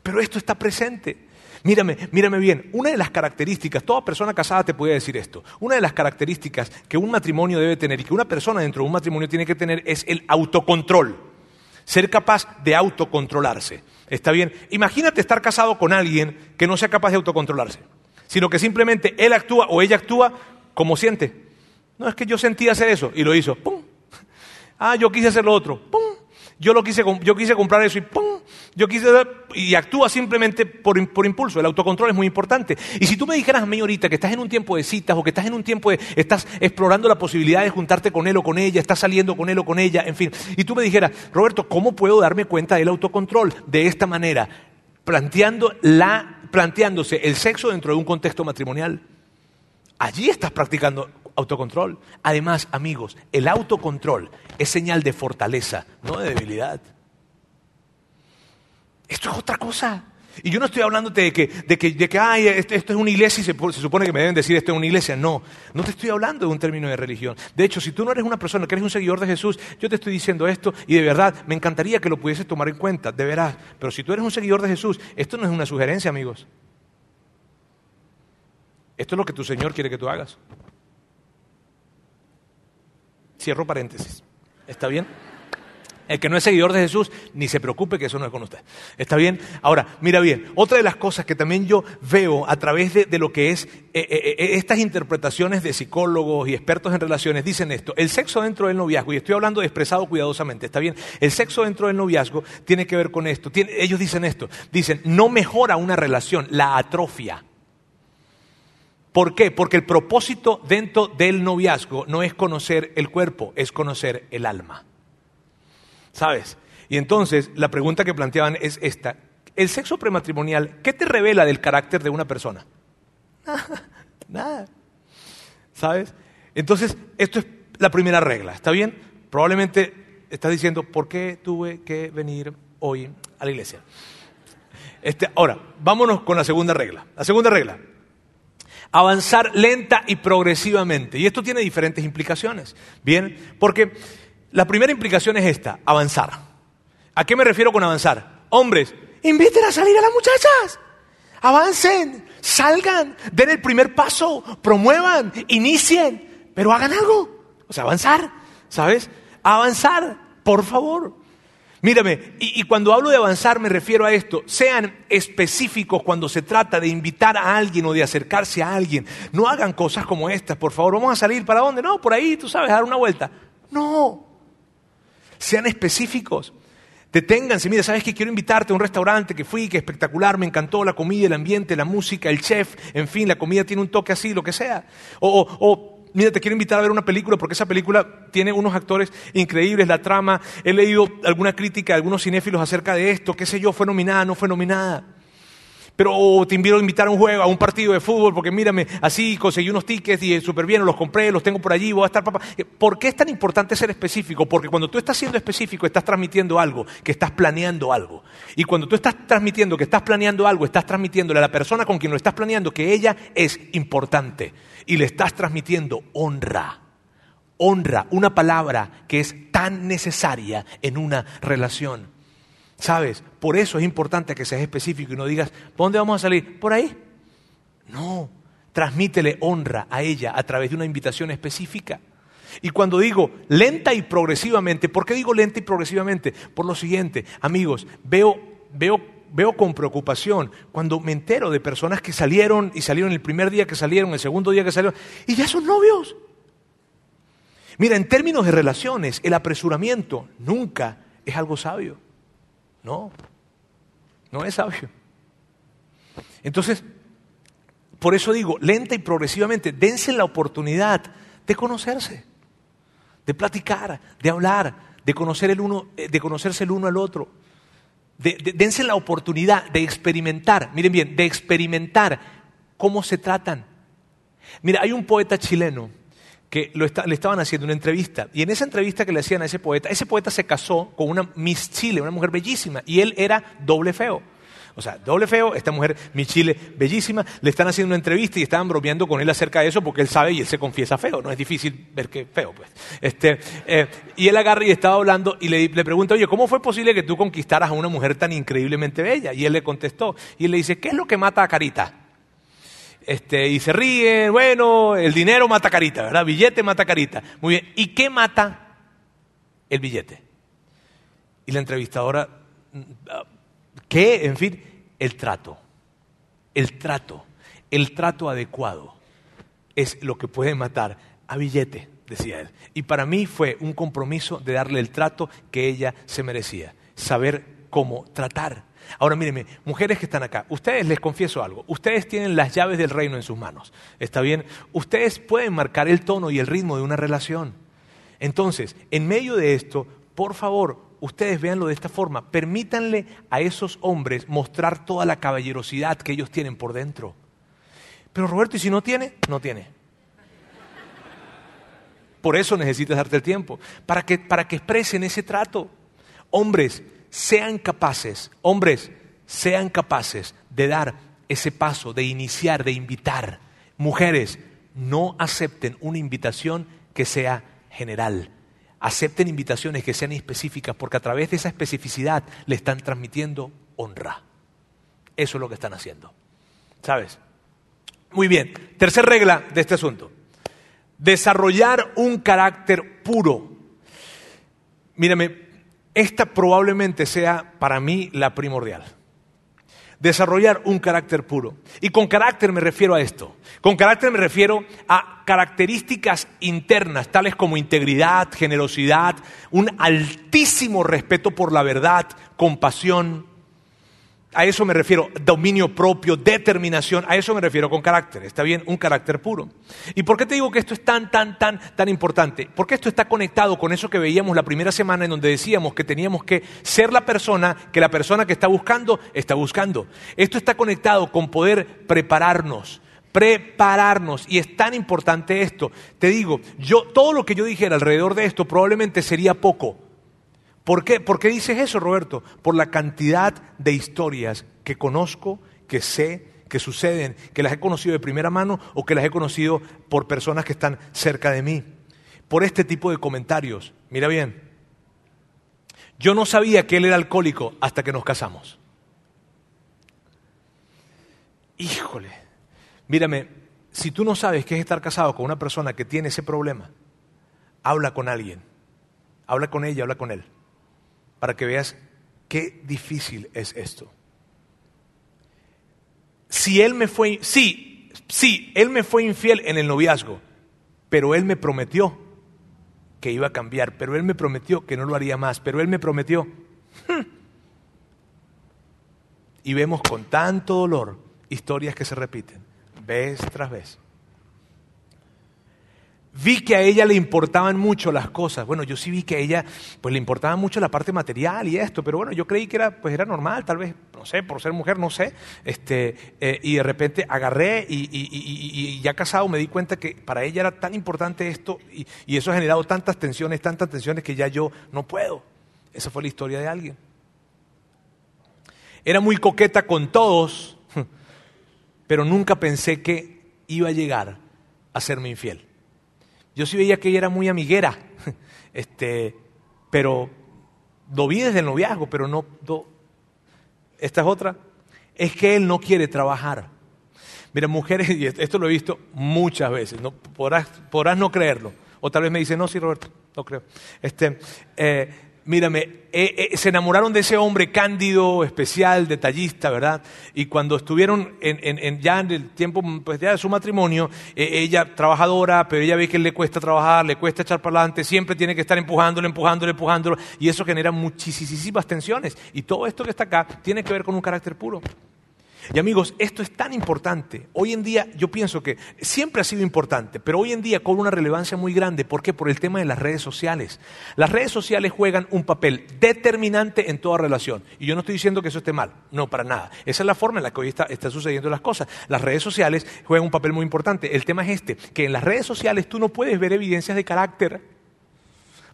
[SPEAKER 2] Pero esto está presente. Mírame, mírame bien. Una de las características, toda persona casada te puede decir esto. Una de las características que un matrimonio debe tener y que una persona dentro de un matrimonio tiene que tener es el autocontrol. Ser capaz de autocontrolarse. ¿Está bien? Imagínate estar casado con alguien que no sea capaz de autocontrolarse, sino que simplemente él actúa o ella actúa como siente. No es que yo sentí hacer eso y lo hizo. ¡Pum! Ah, yo quise hacer lo otro. ¡Pum! Yo, lo quise, yo quise comprar eso y ¡pum! Yo quise y actúa simplemente por, impulso. El autocontrol es muy importante. Y si tú me dijeras a mí ahorita que estás en un tiempo de citas o que estás en un tiempo de, estás explorando la posibilidad de juntarte con él o con ella, estás saliendo con él o con ella, en fin, y tú me dijeras, Roberto, ¿cómo puedo darme cuenta del autocontrol? De esta manera, planteando la, planteándose el sexo dentro de un contexto matrimonial. Allí estás practicando autocontrol. Además, amigos, el autocontrol es señal de fortaleza, no de debilidad. Esto es otra cosa. Y yo no estoy hablando de que, de que, de que ay, esto, es una iglesia y se, se, supone que me deben decir esto es una iglesia. No, no te estoy hablando de un término de religión. De hecho, si tú no eres una persona que eres un seguidor de Jesús, yo te estoy diciendo esto y de verdad me encantaría que lo pudieses tomar en cuenta, de veras. Pero si tú eres un seguidor de Jesús, esto no es una sugerencia, amigos. Esto es lo que tu Señor quiere que tú hagas. Cierro paréntesis. ¿Está bien? El que no es seguidor de Jesús, ni se preocupe que eso no es con usted. ¿Está bien? Ahora, mira bien, otra de las cosas que también yo veo a través de, lo que es eh, eh, eh, estas interpretaciones de psicólogos y expertos en relaciones, dicen esto, el sexo dentro del noviazgo, y estoy hablando expresado cuidadosamente, ¿está bien? El sexo dentro del noviazgo tiene que ver con esto. ellos dicen esto, dicen, no mejora una relación, la atrofia. ¿Por qué? Porque el propósito dentro del noviazgo no es conocer el cuerpo, es conocer el alma. ¿Sabes? Y entonces la pregunta que planteaban es esta. ¿El sexo prematrimonial qué te revela del carácter de una persona? *laughs* Nada. ¿Sabes? Entonces, esto es la primera regla, ¿está bien? Probablemente estás diciendo, ¿por qué tuve que venir hoy a la iglesia? Este, ahora, vámonos con la segunda regla. La segunda regla, avanzar lenta y progresivamente. Y esto tiene diferentes implicaciones. Bien, porque la primera implicación es esta, avanzar. ¿A qué me refiero con avanzar? Hombres, inviten a salir a las muchachas. Avancen, salgan, den el primer paso, promuevan, inicien, pero hagan algo. O sea, avanzar, ¿sabes? Avanzar, por favor. Mírame, y, cuando hablo de avanzar me refiero a esto, sean específicos cuando se trata de invitar a alguien o de acercarse a alguien. No hagan cosas como estas, por favor, vamos a salir para dónde? No, por ahí, tú sabes, dar una vuelta. No, sean específicos. Deténganse, mira, ¿sabes que quiero invitarte a un restaurante que fui, que espectacular, me encantó la comida, el ambiente, la música, el chef, en fin, la comida tiene un toque así, lo que sea. O, o mira, te quiero invitar a ver una película porque esa película tiene unos actores increíbles, la trama, he leído alguna crítica de algunos cinéfilos acerca de esto, qué sé yo, fue nominada, no fue nominada. Pero te invito a invitar a un juego, a un partido de fútbol, porque mírame, así conseguí unos tickets y súper bien, los compré, los tengo por allí, voy a estar papá. ¿Por qué es tan importante ser específico? Porque cuando tú estás siendo específico, estás transmitiendo algo, que estás planeando algo. Y cuando tú estás transmitiendo que estás planeando algo, estás transmitiéndole a la persona con quien lo estás planeando que ella es importante. Y le estás transmitiendo honra. Honra, una palabra que es tan necesaria en una relación. ¿Sabes? Por eso es importante que seas específico y no digas, ¿por dónde vamos a salir? ¿Por ahí? No, transmítele honra a ella a través de una invitación específica. Y cuando digo lenta y progresivamente, ¿por qué digo lenta y progresivamente? Por lo siguiente, amigos, veo, veo, veo con preocupación cuando me entero de personas que salieron y salieron el primer día que salieron, el segundo día que salieron, y ya son novios. Mira, en términos de relaciones, el apresuramiento nunca es algo sabio. No, no es sabio. Entonces, por eso digo, lenta y progresivamente, dense la oportunidad de conocerse, de platicar, de hablar, de, conocer el uno, eh, de conocerse el uno al otro. dense la oportunidad de experimentar, miren bien, de experimentar cómo se tratan. Mira, hay un poeta chileno que le estaban haciendo una entrevista. Y en esa entrevista que le hacían a ese poeta, ese poeta se casó con una Miss Chile, una mujer bellísima, y él era doble feo. O sea, doble feo, esta mujer, mi chile, bellísima, le están haciendo una entrevista y estaban bromeando con él acerca de eso porque él sabe y él se confiesa feo, no es difícil ver que feo, pues. Este, eh, y él agarra y estaba hablando y le, le pregunta, oye, ¿cómo fue posible que tú conquistaras a una mujer tan increíblemente bella? Y él le contestó, y él le dice, ¿qué es lo que mata a Carita? Este, y se ríen, bueno, el dinero mata carita, ¿verdad? Billete mata carita. Muy bien, ¿y qué mata el billete? Y la entrevistadora, ¿qué? En fin, el trato. El trato, el trato adecuado es lo que puede matar a billete, decía él. Y para mí fue un compromiso de darle el trato que ella se merecía, saber cómo tratar Ahora mírenme, mujeres que están acá, ustedes les confieso algo, ustedes tienen las llaves del reino en sus manos, ¿está bien? Ustedes pueden marcar el tono y el ritmo de una relación. Entonces, en medio de esto, por favor, ustedes véanlo de esta forma, permítanle a esos hombres mostrar toda la caballerosidad que ellos tienen por dentro. Pero Roberto, ¿y si no tiene? No tiene. Por eso necesitas darte el tiempo, para que, para que expresen ese trato. Hombres, sean capaces, hombres, sean capaces de dar ese paso, de iniciar, de invitar. Mujeres, no acepten una invitación que sea general. Acepten invitaciones que sean específicas, porque a través de esa especificidad le están transmitiendo honra. Eso es lo que están haciendo. ¿Sabes? Muy bien. Tercera regla de este asunto. Desarrollar un carácter puro. Mírame, esta probablemente sea para mí la primordial. Desarrollar un carácter puro. Y con carácter me refiero a esto. Con carácter me refiero a características internas, tales como integridad, generosidad, un altísimo respeto por la verdad, compasión, a eso me refiero, dominio propio, determinación, a eso me refiero con carácter, está bien, un carácter puro. ¿Y por qué te digo que esto es tan, tan, tan, tan importante? Porque esto está conectado con eso que veíamos la primera semana en donde decíamos que teníamos que ser la persona que la persona que está buscando está buscando. Esto está conectado con poder prepararnos, prepararnos. Y es tan importante esto. Te digo, yo, todo lo que yo dijera alrededor de esto probablemente sería poco ¿Por qué? ¿Por qué dices eso, Roberto? Por la cantidad de historias que conozco, que sé, que suceden, que las he conocido de primera mano o que las he conocido por personas que están cerca de mí. Por este tipo de comentarios. Mira bien, yo no sabía que él era alcohólico hasta que nos casamos. Híjole, mírame, si tú no sabes qué es estar casado con una persona que tiene ese problema, habla con alguien, habla con ella, habla con él para que veas qué difícil es esto. Si él me fue, sí, sí, él me fue infiel en el noviazgo, pero él me prometió que iba a cambiar, pero él me prometió que no lo haría más, pero él me prometió. Y vemos con tanto dolor historias que se repiten, vez tras vez. Vi que a ella le importaban mucho las cosas. Bueno, yo sí vi que a ella pues le importaba mucho la parte material y esto, pero bueno, yo creí que era pues era normal, tal vez, no sé, por ser mujer, no sé. Este, eh, y de repente agarré y, ya casado me di cuenta que para ella era tan importante esto y, y eso ha generado tantas tensiones, tantas tensiones que ya yo no puedo. Esa fue la historia de alguien. Era muy coqueta con todos, *laughs* pero nunca pensé que iba a llegar a serme infiel. Yo sí veía que ella era muy amiguera, *laughs* este, pero lo vi desde el noviazgo, pero no, Esta es otra. Es que él no quiere trabajar. Mira, mujeres, *laughs* y esto lo he visto muchas veces, no, podrás, no creerlo. O tal vez me dicen, no, sí, Roberto, no creo. Este, eh, mírame, eh, eh, se enamoraron de ese hombre cándido, especial, detallista, ¿verdad? Y cuando estuvieron en, ya en el tiempo pues ya de su matrimonio, eh, ella trabajadora, pero ella ve que le cuesta trabajar, le cuesta echar para adelante, siempre tiene que estar empujándolo, empujándolo, empujándolo, y eso genera muchísimas tensiones. Y todo esto que está acá tiene que ver con un carácter puro. Y amigos, esto es tan importante. Hoy en día yo pienso que siempre ha sido importante, pero hoy en día cobra una relevancia muy grande. ¿Por qué? Por el tema de las redes sociales. Las redes sociales juegan un papel determinante en toda relación. Y yo no estoy diciendo que eso esté mal, no, para nada. Esa es la forma en la que hoy están está sucediendo las cosas. Las redes sociales juegan un papel muy importante. El tema es este, que en las redes sociales tú no puedes ver evidencias de carácter.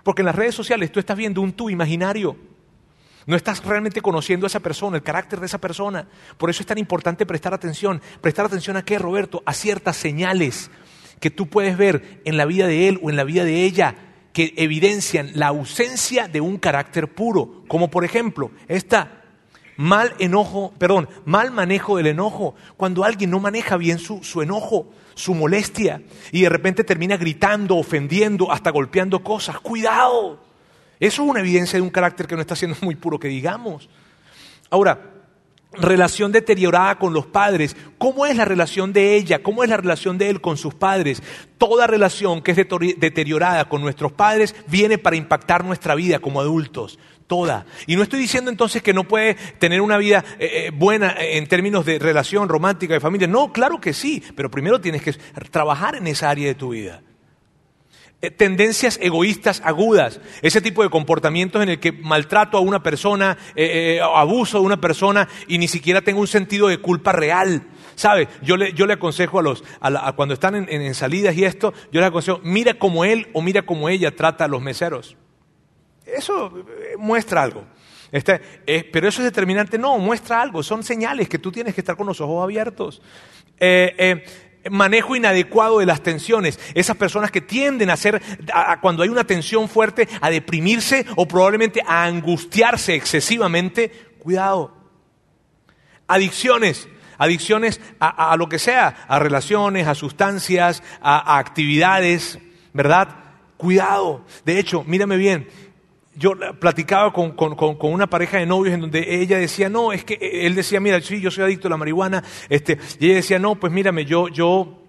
[SPEAKER 2] Porque en las redes sociales tú estás viendo un tú imaginario. No estás realmente conociendo a esa persona, el carácter de esa persona. Por eso es tan importante prestar atención. ¿Prestar atención a qué, Roberto? A ciertas señales que tú puedes ver en la vida de él o en la vida de ella que evidencian la ausencia de un carácter puro. Como por ejemplo, esta mal enojo, perdón, mal manejo del enojo. Cuando alguien no maneja bien su, su enojo, su molestia, y de repente termina gritando, ofendiendo, hasta golpeando cosas. Cuidado. Eso es una evidencia de un carácter que no está siendo *laughs* muy puro, que digamos. Ahora, relación deteriorada con los padres. ¿Cómo es la relación de ella? ¿Cómo es la relación de él con sus padres? Toda relación que es deteriorada con nuestros padres viene para impactar nuestra vida como adultos. Toda. Y no estoy diciendo entonces que no puede tener una vida eh, eh, buena en términos de relación romántica, de familia. No, claro que sí, pero primero tienes que trabajar en esa área de tu vida. Eh, tendencias egoístas agudas, ese tipo de comportamientos en el que maltrato a una persona, eh, eh, abuso de una persona y ni siquiera tengo un sentido de culpa real. ¿Sabe? Yo le, yo le aconsejo a los, a cuando están en, salidas y esto, yo les aconsejo, mira como él o mira como ella trata a los meseros. Eso muestra algo. Este, pero eso es determinante, no, muestra algo, son señales que tú tienes que estar con los ojos abiertos manejo inadecuado de las tensiones, esas personas que tienden a hacer, cuando hay una tensión fuerte, a deprimirse o probablemente a angustiarse excesivamente, cuidado. Adicciones, adicciones a, lo que sea, a relaciones, a sustancias, a actividades, ¿verdad? Cuidado. De hecho, mírame bien, yo platicaba con, una pareja de novios en donde ella decía, no, es que él decía, mira, sí, yo soy adicto a la marihuana, este, y ella decía, no, pues mírame, yo, yo,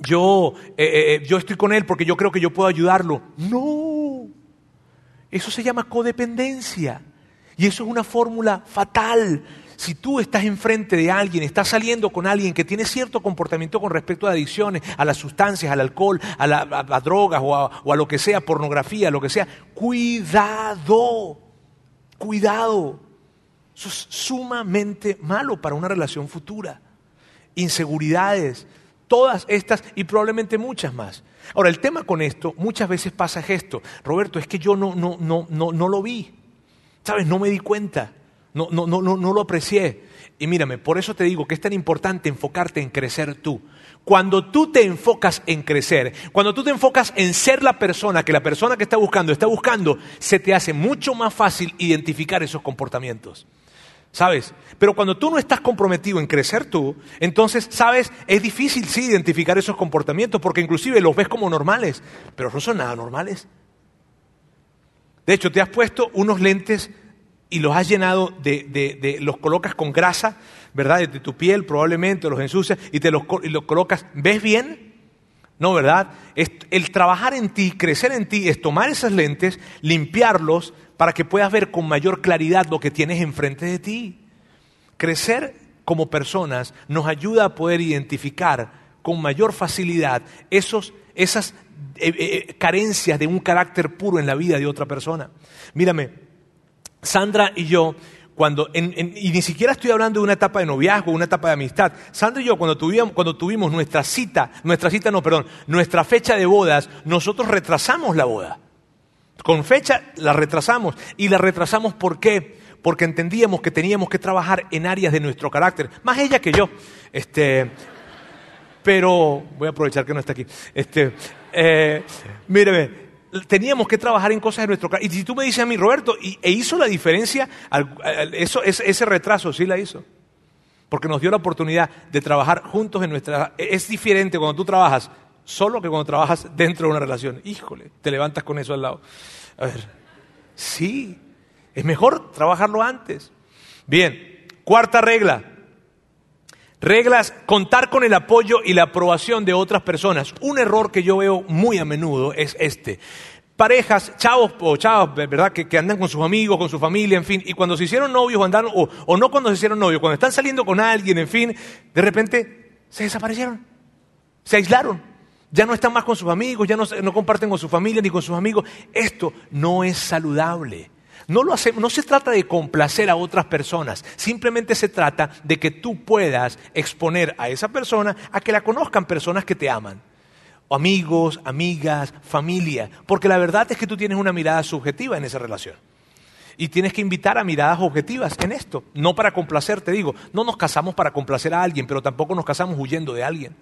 [SPEAKER 2] yo, eh, eh, eh, yo estoy con él porque yo creo que yo puedo ayudarlo. No, eso se llama codependencia. Y eso es una fórmula fatal si tú estás enfrente de alguien, estás saliendo con alguien que tiene cierto comportamiento con respecto a adicciones, a las sustancias, al alcohol, a, las drogas o a, lo que sea, pornografía, lo que sea, cuidado, cuidado. Eso es sumamente malo para una relación futura. Inseguridades, todas estas y probablemente muchas más. Ahora, el tema con esto, muchas veces pasa esto. Roberto, es que yo no, no, no, no, no lo vi. ¿Sabes? No me di cuenta. No, no, no, no, lo aprecié. Y mírame, por eso te digo que es tan importante enfocarte en crecer tú. Cuando tú te enfocas en crecer, cuando tú te enfocas en ser la persona que la persona que está buscando está buscando, se te hace mucho más fácil identificar esos comportamientos. ¿Sabes? Pero cuando tú no estás comprometido en crecer tú, entonces, ¿sabes? Es difícil, sí, identificar esos comportamientos porque inclusive los ves como normales, pero no son nada normales. De hecho, te has puesto unos lentes y los has llenado de, los colocas con grasa, ¿verdad? De tu piel probablemente, los ensucias y te los, y los colocas. ¿Ves bien? No, ¿verdad? el trabajar en ti, crecer en ti, es tomar esas lentes, limpiarlos para que puedas ver con mayor claridad lo que tienes enfrente de ti. Crecer como personas nos ayuda a poder identificar con mayor facilidad esos, esas eh, eh, carencias de un carácter puro en la vida de otra persona. Mírame, Sandra y yo, cuando, y ni siquiera estoy hablando de una etapa de noviazgo, una etapa de amistad. Sandra y yo, cuando tuvimos, cuando tuvimos nuestra cita, nuestra cita no, perdón, nuestra fecha de bodas, nosotros retrasamos la boda. Con fecha la retrasamos. ¿Y la retrasamos por qué? Porque entendíamos que teníamos que trabajar en áreas de nuestro carácter. Más ella que yo. Este, pero voy a aprovechar que no está aquí. Este, eh, míreme, teníamos que trabajar en cosas de nuestro Y si tú me dices a mí, Roberto, ¿e hizo la diferencia? Eso, ese retraso sí la hizo. Porque nos dio la oportunidad de trabajar juntos en nuestra... Es diferente cuando tú trabajas solo que cuando trabajas dentro de una relación. Híjole, te levantas con eso al lado. A ver, sí, es mejor trabajarlo antes. Bien, cuarta regla. Reglas, contar con el apoyo y la aprobación de otras personas. Un error que yo veo muy a menudo es este. Parejas, chavos o chavos, ¿verdad? Que, andan con sus amigos, con su familia, en fin, y cuando se hicieron novios o andaron, o, no cuando se hicieron novios, cuando están saliendo con alguien, en fin, de repente se desaparecieron, se aislaron, ya no están más con sus amigos, ya no, no comparten con su familia ni con sus amigos. Esto no es saludable. No, lo no se trata de complacer a otras personas, simplemente se trata de que tú puedas exponer a esa persona a que la conozcan personas que te aman. Amigos, amigas, familia, porque la verdad es que tú tienes una mirada subjetiva en esa relación. Y tienes que invitar a miradas objetivas en esto. No para complacer, te digo. No nos casamos para complacer a alguien, pero tampoco nos casamos huyendo de alguien.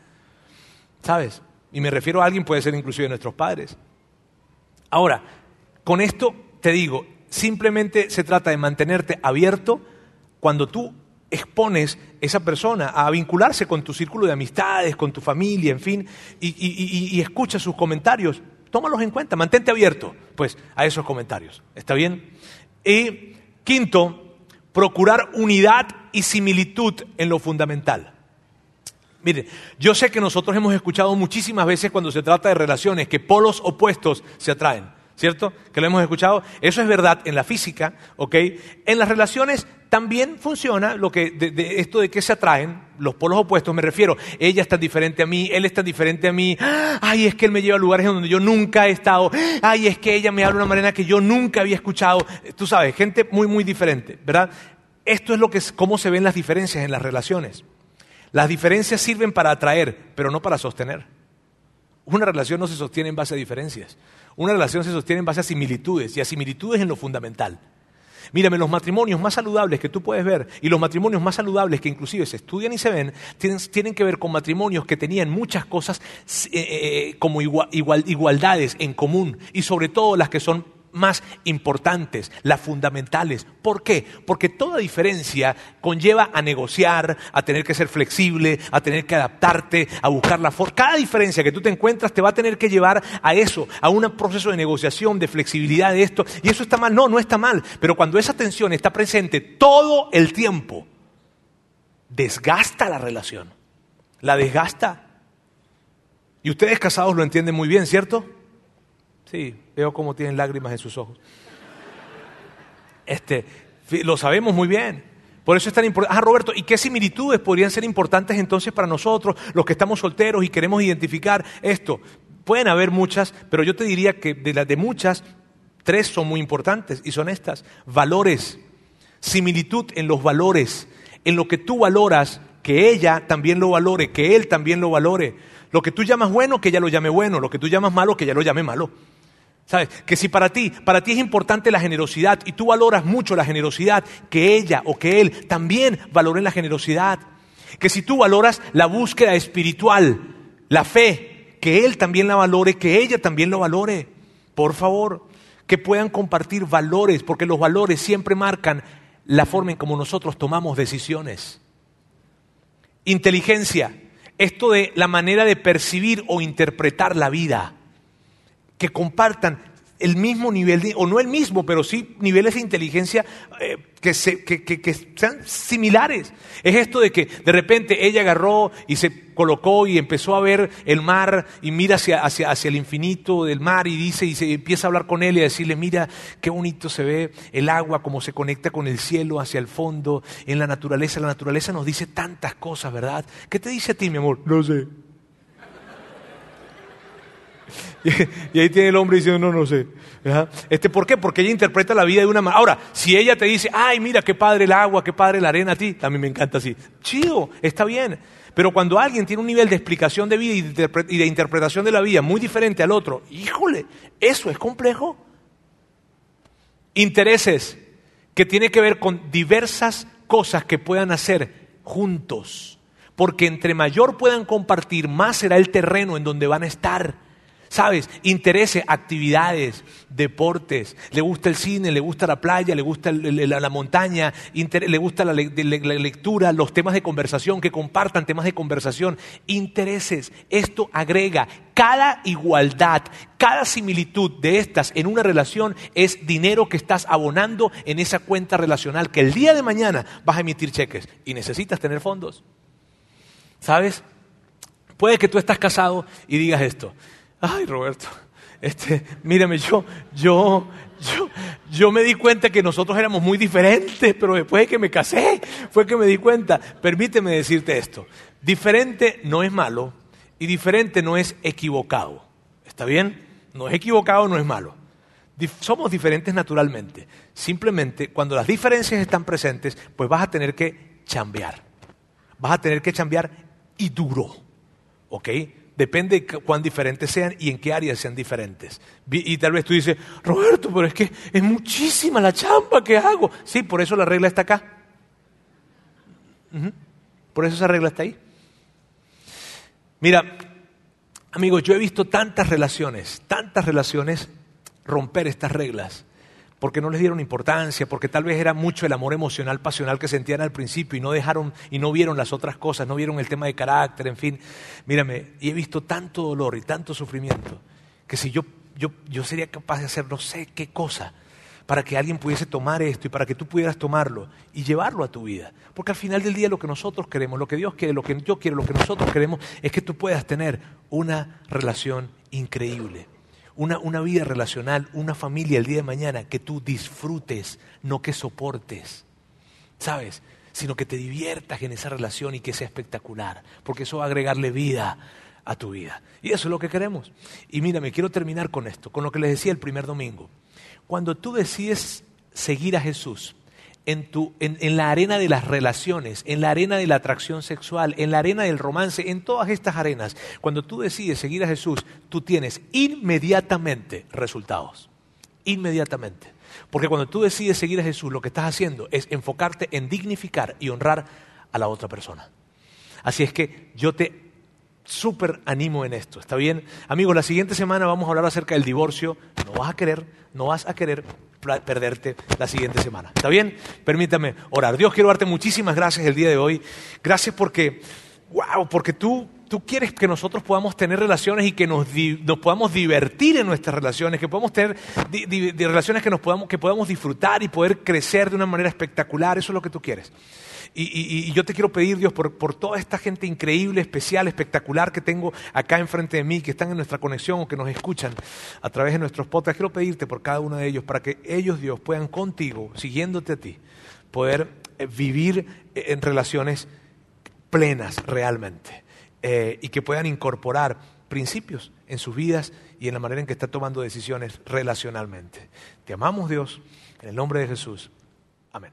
[SPEAKER 2] ¿Sabes? Y me refiero a alguien, puede ser inclusive nuestros padres. Ahora, con esto te digo, simplemente se trata de mantenerte abierto cuando tú expones esa persona a vincularse con tu círculo de amistades, con tu familia, en fin, y, escucha sus comentarios. Tómalos en cuenta, mantente abierto pues a esos comentarios. ¿Está bien? Y quinto, procurar unidad y similitud en lo fundamental. Mire, yo sé que nosotros hemos escuchado muchísimas veces cuando se trata de relaciones que polos opuestos se atraen. ¿Cierto? Que lo hemos escuchado. Eso es verdad en la física, ¿ok? En las relaciones también funciona lo que, de, esto de que se atraen los polos opuestos, me refiero, ella es tan diferente a mí, él es tan diferente a mí, ay, es que él me lleva a lugares donde yo nunca he estado, ay, es que ella me habla de una manera que yo nunca había escuchado, tú sabes, gente muy, muy diferente, ¿verdad? Esto es lo que es, cómo se ven las diferencias en las relaciones. Las diferencias sirven para atraer, pero no para sostener. Una relación no se sostiene en base a diferencias. Una relación se sostiene en base a similitudes y a similitudes en lo fundamental. Mírame, los matrimonios más saludables que tú puedes ver y los matrimonios más saludables que inclusive se estudian y se ven, tienen, que ver con matrimonios que tenían muchas cosas eh, eh, como igualdades en común y sobre todo las que son más importantes, las fundamentales. ¿Por qué? Porque toda diferencia conlleva a negociar, a tener que ser flexible, a tener que adaptarte, a buscar la forma. Cada diferencia que tú te encuentras te va a tener que llevar a eso, a un proceso de negociación, de flexibilidad de esto. Y eso está mal. No, no está mal. Pero cuando esa tensión está presente todo el tiempo, desgasta la relación. La desgasta. Y ustedes casados lo entienden muy bien, ¿cierto? Sí, veo cómo tienen lágrimas en sus ojos. Este, lo sabemos muy bien. Por eso es tan importante. Ah, Roberto, ¿y qué similitudes podrían ser importantes entonces para nosotros, los que estamos solteros y queremos identificar esto? Pueden haber muchas, pero yo te diría que de las de muchas, tres son muy importantes y son estas. Valores, similitud en los valores, en lo que tú valoras, que ella también lo valore, que él también lo valore. Lo que tú llamas bueno, que ella lo llame bueno. Lo que tú llamas malo, que ella lo llame malo. ¿Sabes? Que si para ti, para ti es importante la generosidad y tú valoras mucho la generosidad, que ella o que él también valoren la generosidad. Que si tú valoras la búsqueda espiritual, la fe, que él también la valore, que ella también lo valore. Por favor, que puedan compartir valores, porque los valores siempre marcan la forma en cómo nosotros tomamos decisiones. Inteligencia, esto de la manera de percibir o interpretar la vida que compartan el mismo nivel, o no el mismo, pero sí niveles de inteligencia eh, que, sean similares. Es esto de que de repente ella agarró y se colocó y empezó a ver el mar y mira hacia, hacia, hacia el infinito del mar y dice y se empieza a hablar con él y a decirle, mira qué bonito se ve el agua, cómo se conecta con el cielo hacia el fondo, en la naturaleza. La naturaleza nos dice tantas cosas, ¿verdad? ¿Qué te dice a ti, mi amor? No sé. *laughs* Y, ahí tiene el hombre diciendo, no, no sé. Este, ¿Por qué? Porque ella interpreta la vida de una manera. Ahora, si ella te dice, ay, mira, qué padre el agua, qué padre la arena a ti, también me encanta así. Chido, está bien. Pero cuando alguien tiene un nivel de explicación de vida y de interpretación de la vida muy diferente al otro, híjole, eso es complejo. Intereses que tiene que ver con diversas cosas que puedan hacer juntos. Porque entre mayor puedan compartir, más será el terreno en donde van a estar. ¿Sabes? Intereses, actividades, deportes. Le gusta el cine, le gusta la playa, le gusta la, montaña, le gusta la, lectura, los temas de conversación, que compartan temas de conversación. Intereses. Esto agrega. Cada igualdad, cada similitud de estas en una relación es dinero que estás abonando en esa cuenta relacional que el día de mañana vas a emitir cheques y necesitas tener fondos. ¿Sabes? Puede que tú estás casado y digas esto ay Roberto, este, mírame, yo, yo, yo, yo me di cuenta que nosotros éramos muy diferentes, pero después de que me casé fue que me di cuenta. Permíteme decirte esto, diferente no es malo y diferente no es equivocado. ¿Está bien? No es equivocado, no es malo. somos diferentes naturalmente. Simplemente cuando las diferencias están presentes, pues vas a tener que chambear. Vas a tener que chambear y duro. ¿Ok? Depende de cuán diferentes sean y en qué áreas sean diferentes. Y tal vez tú dices, Roberto, pero es que es muchísima la chamba que hago. Sí, por eso la regla está acá. Por eso esa regla está ahí. Mira, amigos, yo he visto tantas relaciones, tantas relaciones romper estas reglas porque no les dieron importancia, porque tal vez era mucho el amor emocional, pasional que sentían al principio y no dejaron y no vieron las otras cosas, no vieron el tema de carácter, en fin. Mírame, y he visto tanto dolor y tanto sufrimiento que si yo, yo, yo sería capaz de hacer no sé qué cosa para que alguien pudiese tomar esto y para que tú pudieras tomarlo y llevarlo a tu vida. Porque al final del día lo que nosotros queremos, lo que Dios quiere, lo que yo quiero, lo que nosotros queremos es que tú puedas tener una relación increíble una, vida relacional, una familia el día de mañana que tú disfrutes, no que soportes. ¿Sabes? Sino que te diviertas en esa relación y que sea espectacular, porque eso va a agregarle vida a tu vida. Y eso es lo que queremos. Y mírame, quiero terminar con esto, con lo que les decía el primer domingo. Cuando tú decides seguir a Jesús, en, tu, en, la arena de las relaciones, en la arena de la atracción sexual, en la arena del romance, en todas estas arenas, cuando tú decides seguir a Jesús, tú tienes inmediatamente resultados. Inmediatamente. Porque cuando tú decides seguir a Jesús, lo que estás haciendo es enfocarte en dignificar y honrar a la otra persona. Así es que yo te súper animo en esto, ¿está bien? Amigos, la siguiente semana vamos a hablar acerca del divorcio. No vas a querer, no vas a querer perderte la siguiente semana. ¿Está bien? Permítame orar. Dios, quiero darte muchísimas gracias el día de hoy. Gracias porque, wow, porque tú, tú quieres que nosotros podamos tener relaciones y que nos, nos podamos divertir en nuestras relaciones, que podamos tener relaciones que, nos podamos, que podamos disfrutar y poder crecer de una manera espectacular. Eso es lo que tú quieres. Y, yo te quiero pedir, Dios, por, toda esta gente increíble, especial, espectacular que tengo acá enfrente de mí, que están en nuestra conexión o que nos escuchan a través de nuestros podcasts, quiero pedirte por cada uno de ellos para que ellos, Dios, puedan contigo, siguiéndote a ti, poder eh, vivir eh, en relaciones plenas realmente eh, y que puedan incorporar principios en sus vidas y en la manera en que están tomando decisiones relacionalmente. Te amamos, Dios, en el nombre de Jesús. Amén.